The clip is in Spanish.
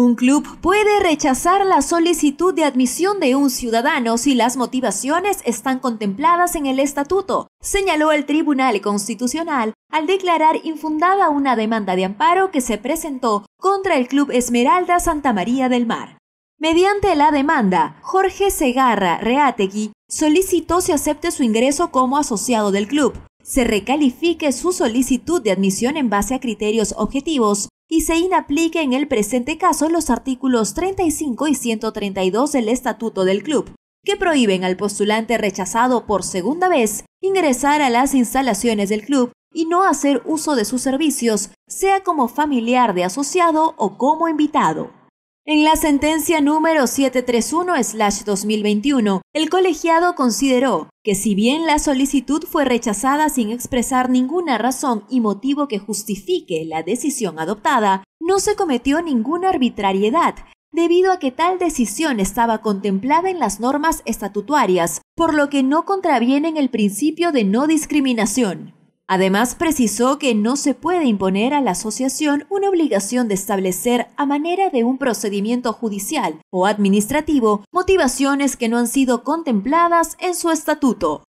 Un club puede rechazar la solicitud de admisión de un ciudadano si las motivaciones están contempladas en el estatuto, señaló el Tribunal Constitucional al declarar infundada una demanda de amparo que se presentó contra el Club Esmeralda Santa María del Mar. Mediante la demanda, Jorge Segarra Reategui solicitó se acepte su ingreso como asociado del club, se recalifique su solicitud de admisión en base a criterios objetivos y se inaplique en el presente caso los artículos 35 y 132 del Estatuto del Club, que prohíben al postulante rechazado por segunda vez ingresar a las instalaciones del club y no hacer uso de sus servicios, sea como familiar de asociado o como invitado. En la sentencia número 731-2021, el colegiado consideró que si bien la solicitud fue rechazada sin expresar ninguna razón y motivo que justifique la decisión adoptada, no se cometió ninguna arbitrariedad, debido a que tal decisión estaba contemplada en las normas estatutarias, por lo que no contraviene en el principio de no discriminación. Además, precisó que no se puede imponer a la asociación una obligación de establecer, a manera de un procedimiento judicial o administrativo, motivaciones que no han sido contempladas en su estatuto.